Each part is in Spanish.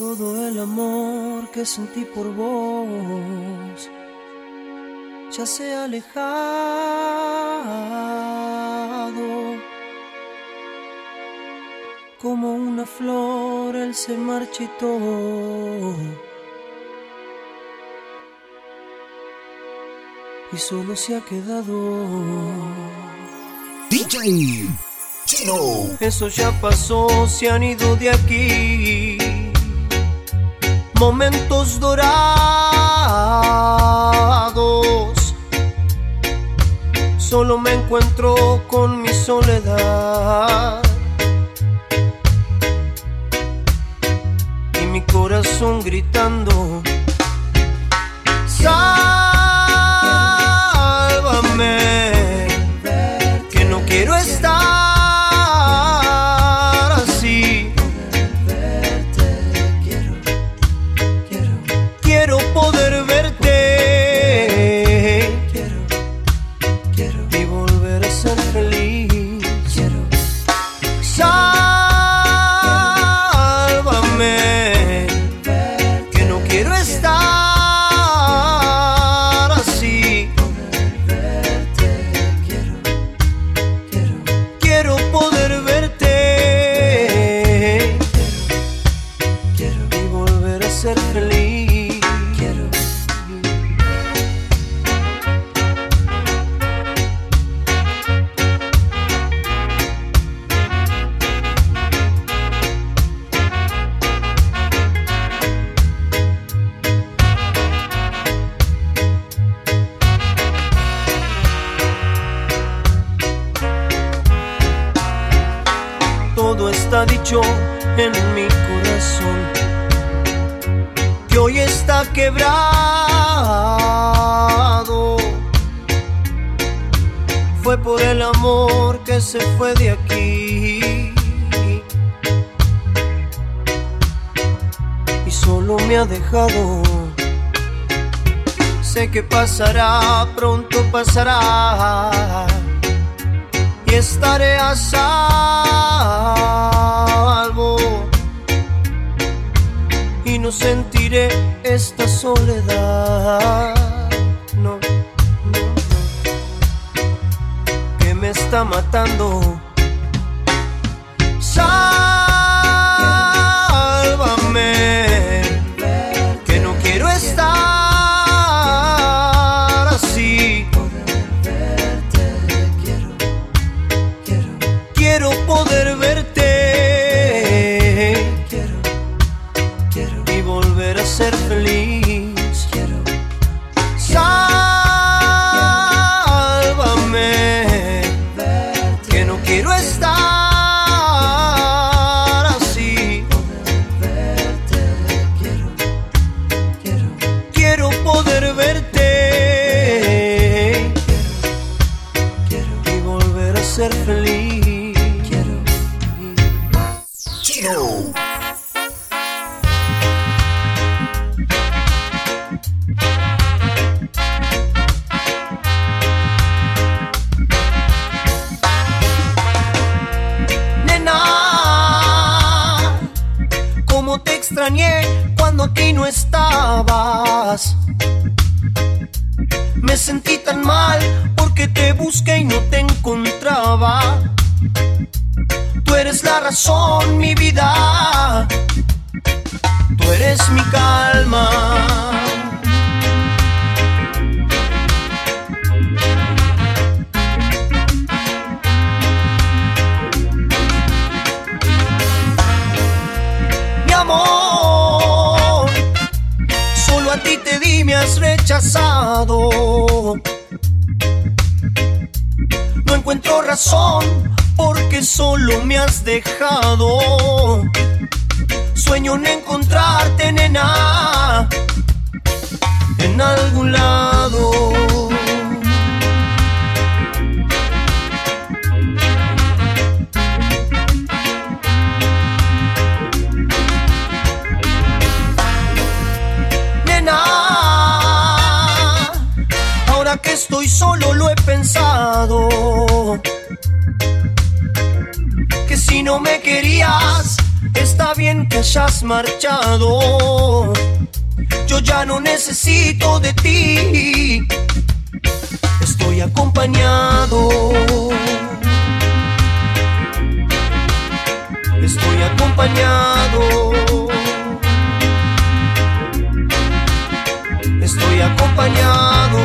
Todo el amor que sentí por vos ya se ha alejado. Como una flor él se marchitó. Y solo se ha quedado. DJ Chino. Eso ya pasó, se han ido de aquí. Momentos dorados. Solo me encuentro con mi soledad. Y mi corazón gritando. Está dicho en mi corazón que hoy está quebrado. Fue por el amor que se fue de aquí. Y solo me ha dejado. Sé que pasará, pronto pasará. Y estaré a salvo y no sentiré esta soledad. No, no, no. Que me está matando. Cuando aquí no estabas. Me sentí tan mal porque te busqué y no te encontraba. Tú eres la razón, mi vida. Tú eres mi calma. Rechazado. No encuentro razón porque solo me has dejado. Sueño en encontrarte, nena, en algún lado. No me querías, está bien que hayas marchado. Yo ya no necesito de ti. Estoy acompañado. Estoy acompañado. Estoy acompañado.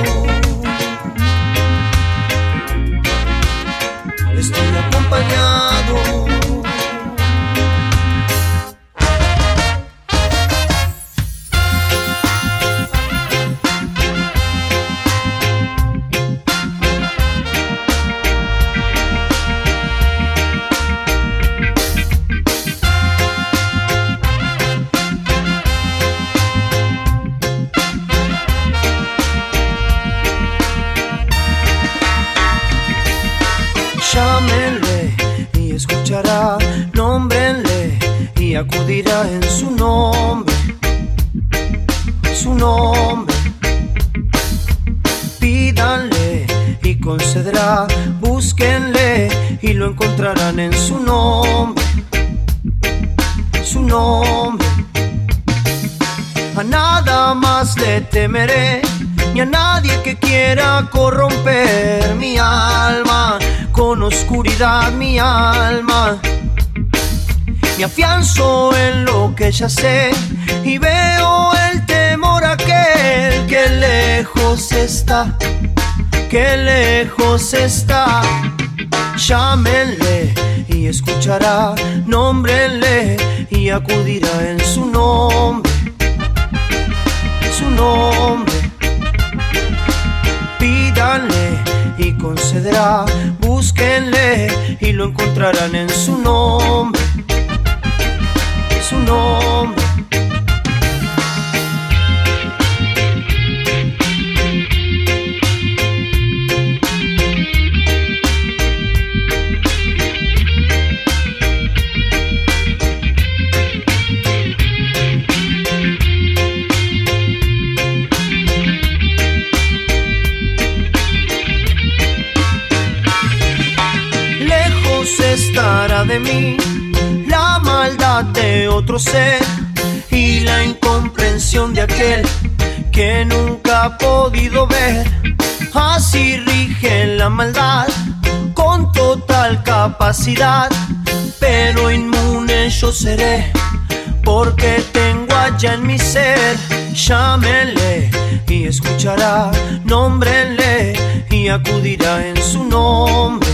Estoy acompañado. Y veo el temor aquel que lejos está, que lejos está. Llámenle y escuchará, nómbrenle y acudirá en su nombre su nombre. Pídanle y concederá, búsquenle y lo encontrarán en su nombre. Lejos estará de mí de otro ser y la incomprensión de aquel que nunca ha podido ver. Así rige la maldad con total capacidad, pero inmune yo seré porque tengo allá en mi ser. Llámenle y escuchará, nómbrenle y acudirá en su nombre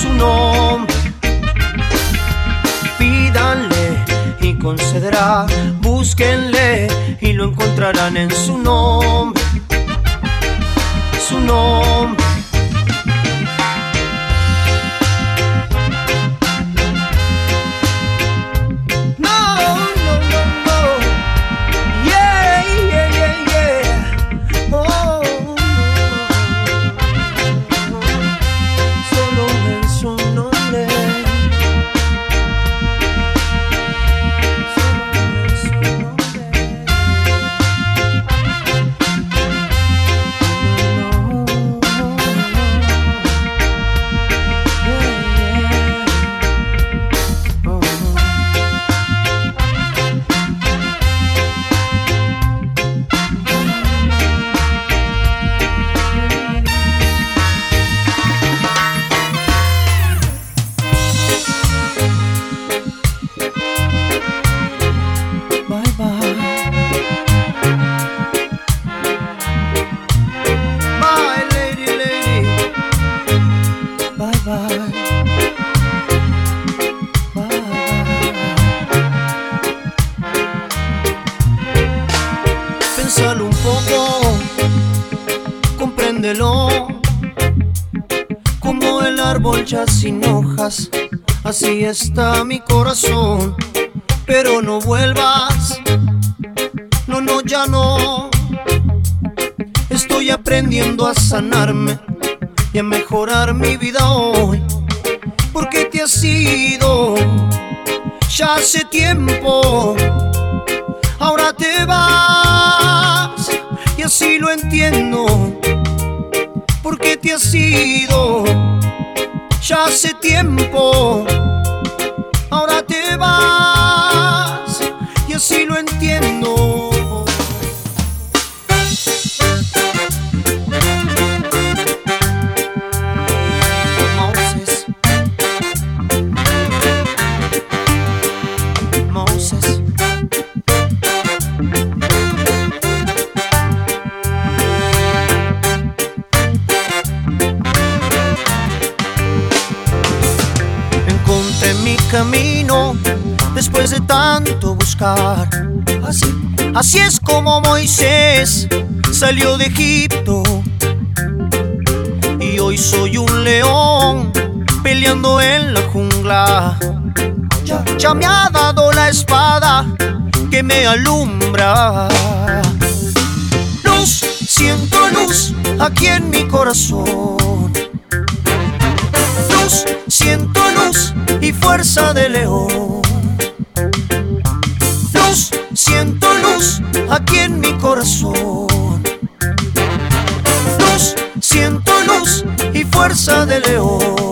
su nombre. Pídanle y concederá, búsquenle y lo encontrarán en su nombre. Su nombre. Como el árbol ya sin hojas, así está mi corazón. Pero no vuelvas, no, no, ya no. Estoy aprendiendo a sanarme y a mejorar mi vida hoy. Porque te has ido ya hace tiempo. Ahora te vas y así lo entiendo. Porque te has ido ya hace tiempo. Ahora te vas. Después de tanto buscar. Así, así es como Moisés salió de Egipto. Y hoy soy un león peleando en la jungla. Ya, ya me ha dado la espada que me alumbra. Luz, siento luz aquí en mi corazón. Luz, siento luz y fuerza de león. Siento luz aquí en mi corazón. Luz, siento luz y fuerza de león.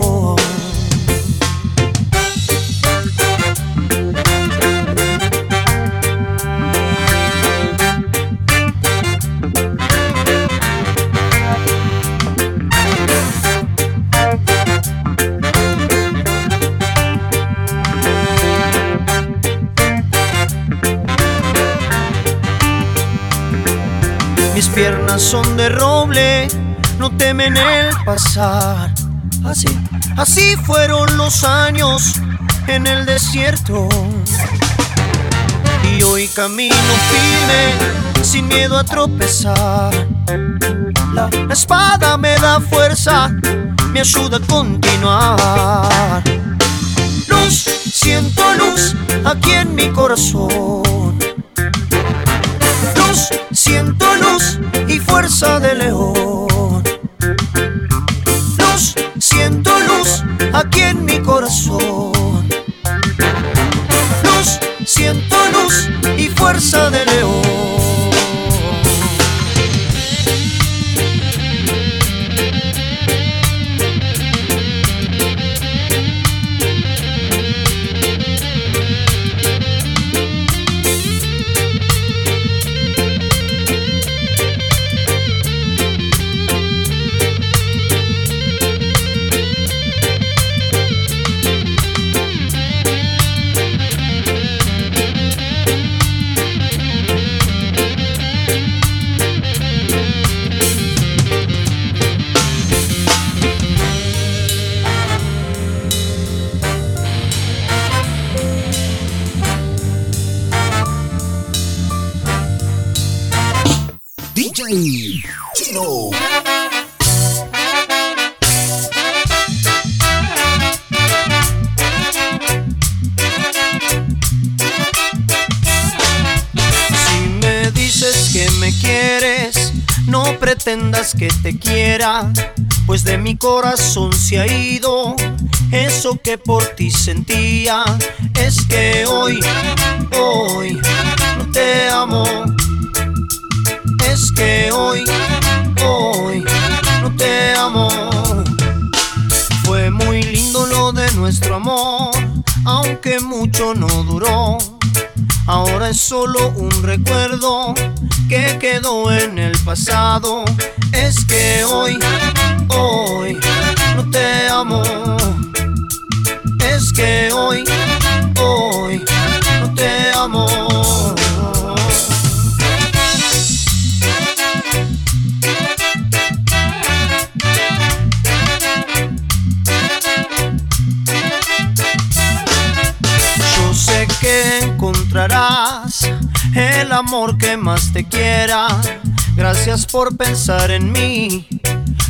Son de roble, no temen el pasar. Así, así fueron los años en el desierto. Y hoy camino firme, sin miedo a tropezar. La, espada me da fuerza, me ayuda a continuar. Luz, siento luz aquí en mi corazón. Luz, siento luz fuerza de león. Luz, siento luz aquí en mi corazón. Luz, siento luz y fuerza Si me dices que me quieres, no pretendas que te quiera, pues de mi corazón se ha ido eso que por ti sentía. Es que hoy, hoy no te amo. Que hoy, hoy no te amo. Fue muy lindo lo de nuestro amor, aunque mucho no duró. Ahora es solo un recuerdo que quedó en el pasado. Es que hoy, hoy no te amo. Te quiera. Gracias por pensar en mí.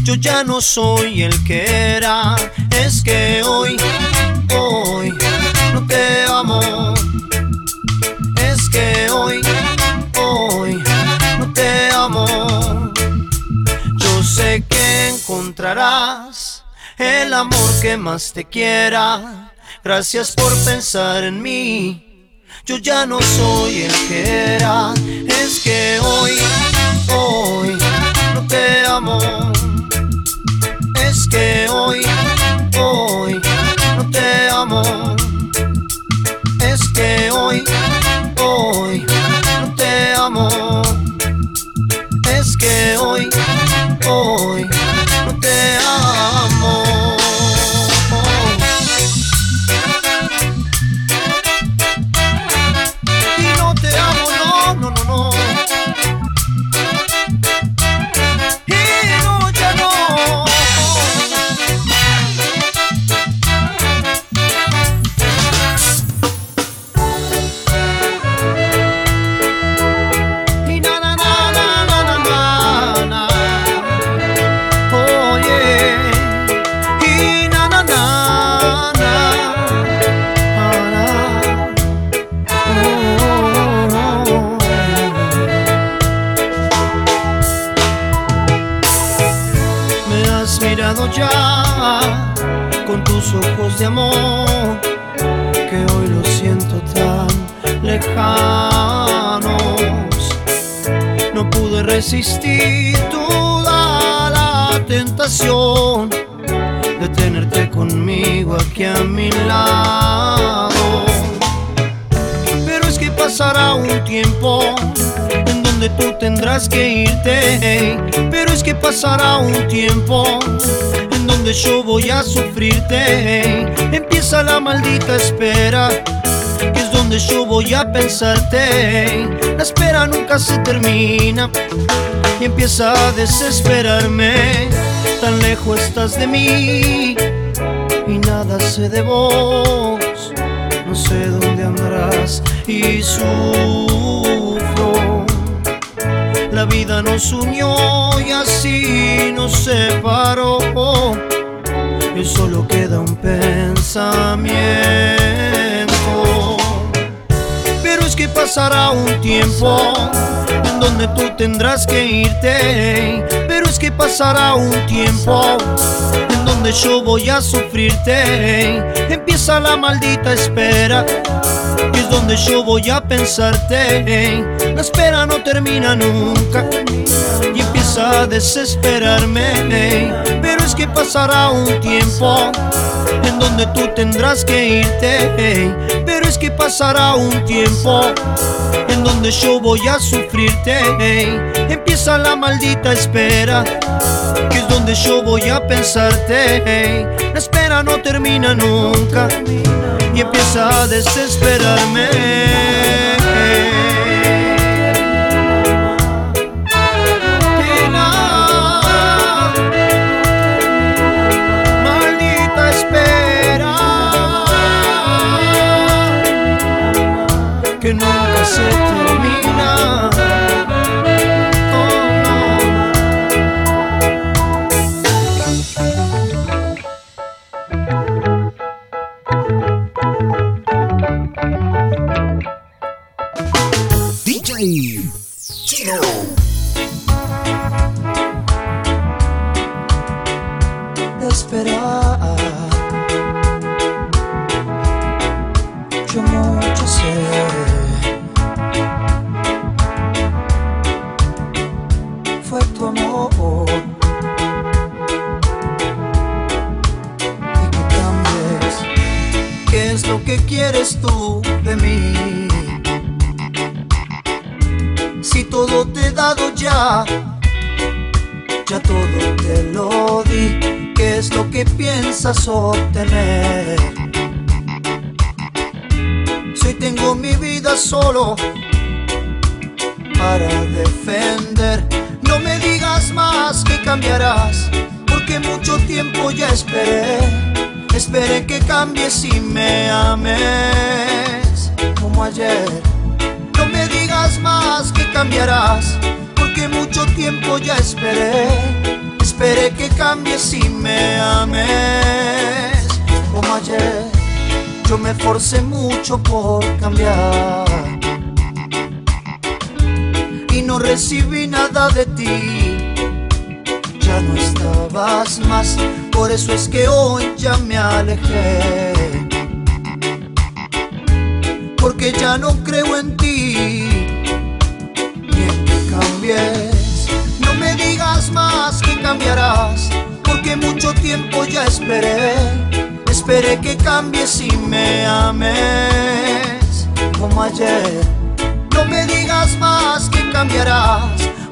Yo ya no soy el que era. Es que hoy, hoy no te amo. Es que hoy, hoy no te amo. Yo sé que encontrarás el amor que más te quiera. Gracias por pensar en mí. Yo ya no soy el que era. Es que hoy, hoy no te amo. Ya con tus ojos de amor que hoy lo siento tan lejanos. No pude resistir toda la tentación de tenerte conmigo aquí a mi lado. Pero es que pasará un tiempo donde tú tendrás que irte. Pero es que pasará un tiempo en donde yo voy a sufrirte. Empieza la maldita espera que es donde yo voy a pensarte. La espera nunca se termina y empieza a desesperarme. Tan lejos estás de mí y nada sé de vos. No sé dónde andarás y sufro. La vida nos unió y así nos separó. Y solo queda un pensamiento. Pero es que pasará un tiempo en donde tú tendrás que irte. Pero es que pasará un tiempo en donde yo voy a sufrirte. Empieza la maldita espera. Y es donde yo voy a pensarte. La espera no termina nunca. Y empieza a desesperarme. Pero es que pasará un tiempo en donde tú tendrás que irte. Pero es que pasará un tiempo en donde yo voy a sufrirte. Empieza la maldita espera, que es donde yo voy a pensarte. La espera no termina nunca y empieza a desesperarme. Y que cambies. ¿Qué es lo que quieres tú de mí? Si todo te he dado ya ya todo te lo di. ¿Qué es lo que piensas obtener? Si tengo mi vida solo para defender, no me digas más que cambiarás, porque mucho tiempo ya esperé. Esperé que cambies y me ames como ayer. No me digas más que cambiarás, porque mucho tiempo ya esperé. Esperé que cambies y me ames como ayer. Yo me forcé mucho por cambiar recibí nada de ti. Ya no estabas más, por eso es que hoy ya me alejé. Porque ya no creo en ti ni en que cambies. No me digas más que cambiarás, porque mucho tiempo ya esperé. Esperé que cambies y me ames como ayer.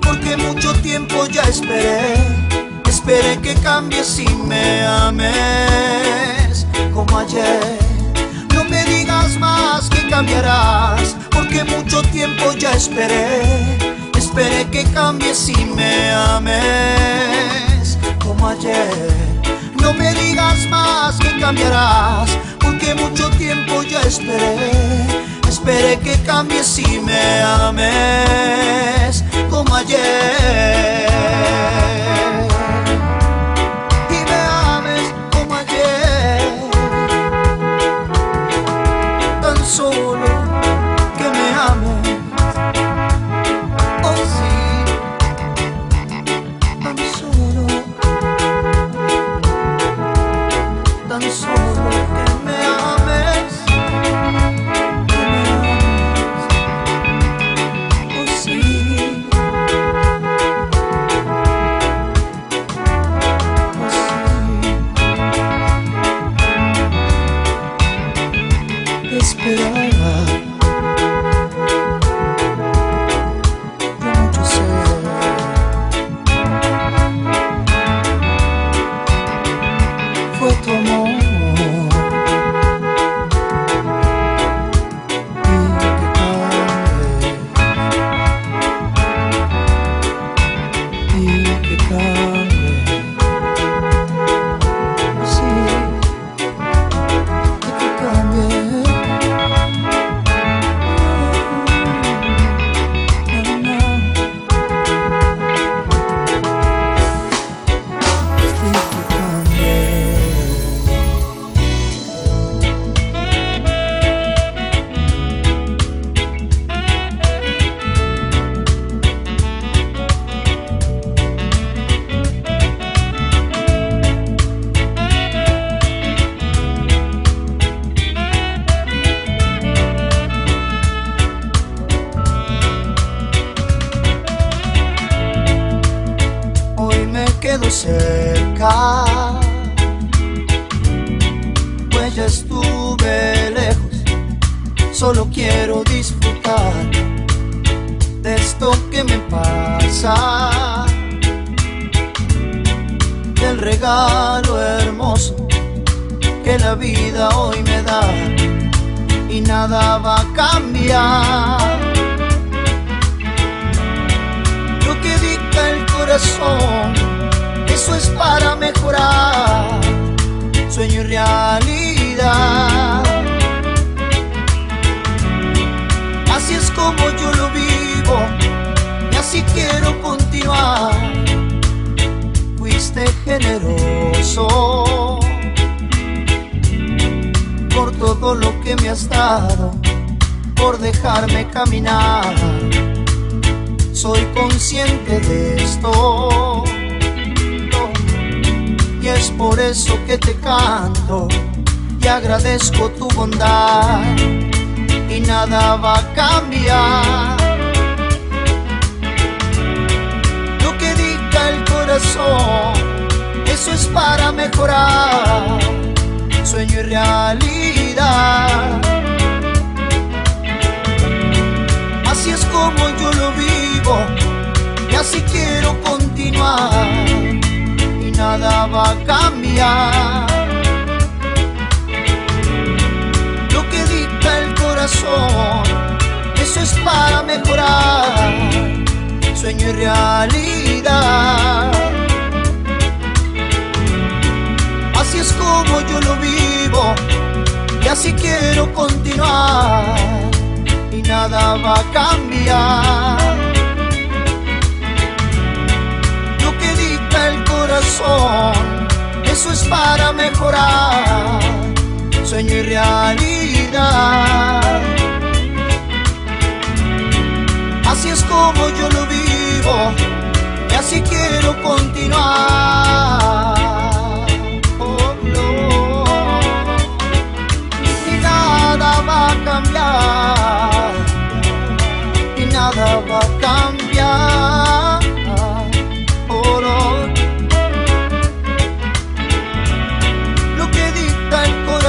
Porque mucho tiempo ya esperé. Esperé que cambies y me ames como ayer. No me digas más que cambiarás, porque mucho tiempo ya esperé. Esperé que cambies y me ames como ayer. No me digas más que cambiarás, porque mucho tiempo ya esperé. Esperé que cambies y me ames como ayer. Y me ames como ayer. Tan solo quedo cerca, pues ya estuve lejos, solo quiero disfrutar de esto que me pasa, del regalo hermoso que la vida hoy me da y nada va a cambiar. Lo que dicta el corazón eso es para mejorar sueño y realidad. Así es como yo lo vivo y así quiero continuar. Fuiste generoso por todo lo que me has dado, por dejarme caminar. Soy consciente de esto es por eso que te canto y agradezco tu bondad y nada va a cambiar. Lo que diga el corazón, eso es para mejorar, sueño y realidad. Así es como yo lo vivo y así quiero continuar nada va a cambiar. Lo que dicta el corazón, eso es para mejorar, sueño y realidad. Así es como yo lo vivo y así quiero continuar y nada va a cambiar. eso es para mejorar, sueño y realidad. Así es como yo lo vivo y así quiero continuar. Oh, no. Y nada va a cambiar y nada va a cambiar.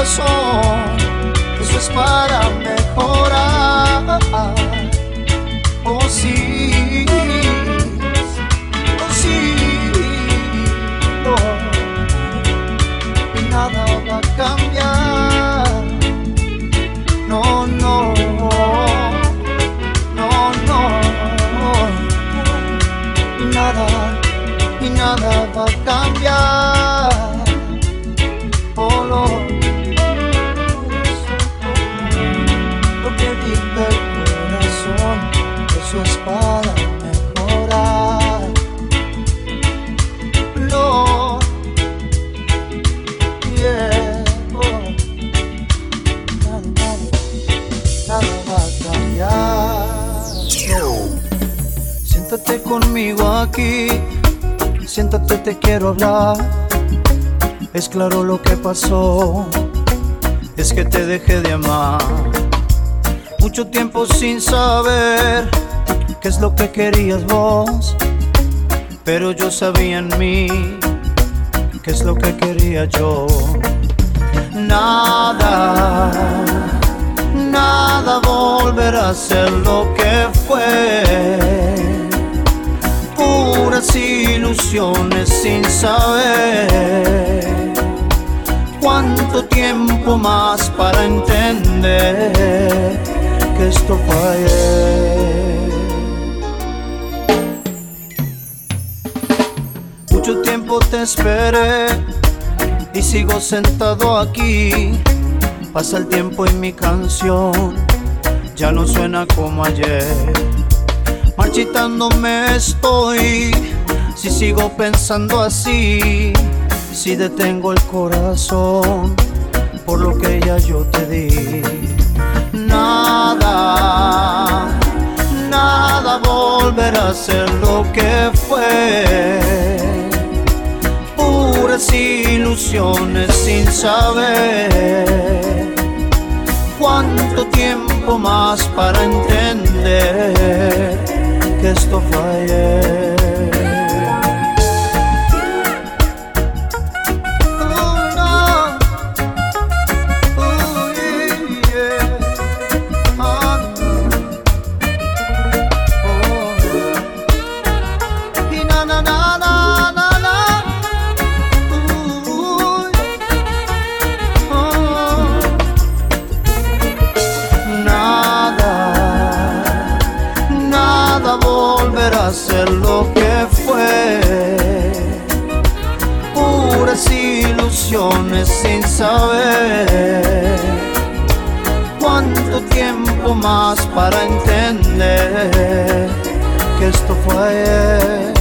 corazón, eso es para Es claro lo que pasó, es que te dejé de amar. Mucho tiempo sin saber qué es lo que querías vos, pero yo sabía en mí qué es lo que quería yo. Nada, nada volverá a ser lo que fue Ilusiones sin saber cuánto tiempo más para entender que esto fue Mucho tiempo te esperé y sigo sentado aquí. Pasa el tiempo y mi canción ya no suena como ayer. Marchitándome estoy si sigo pensando así. Si detengo el corazón por lo que ya yo te di. Nada, nada volverá a ser lo que fue. Puras ilusiones sin saber cuánto tiempo más para entender que esto fue ayer. Sin saber cuánto tiempo más para entender que esto fue ayer.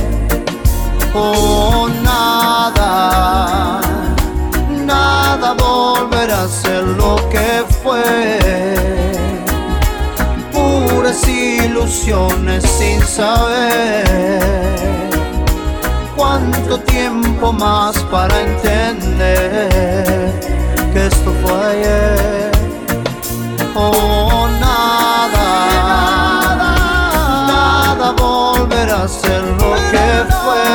Oh, nada, nada volverá a ser lo que fue. Puras ilusiones sin saber cuánto tiempo más para entender que esto fue ayer. Oh, nada, nada volverá a ser lo que fue.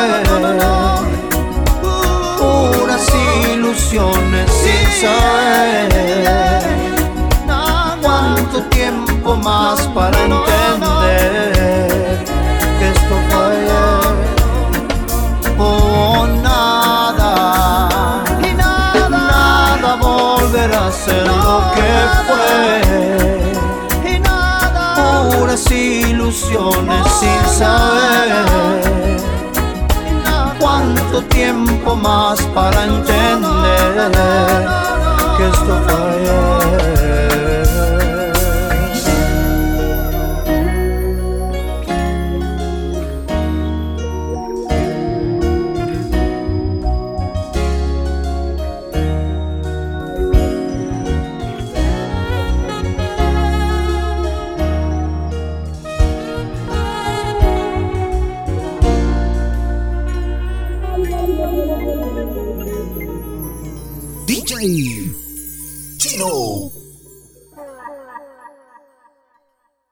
Puras ilusiones sin saber cuánto tiempo más para entender ser lo que fue. Puras ilusiones sin saber cuánto tiempo más para entender que esto fue ayer.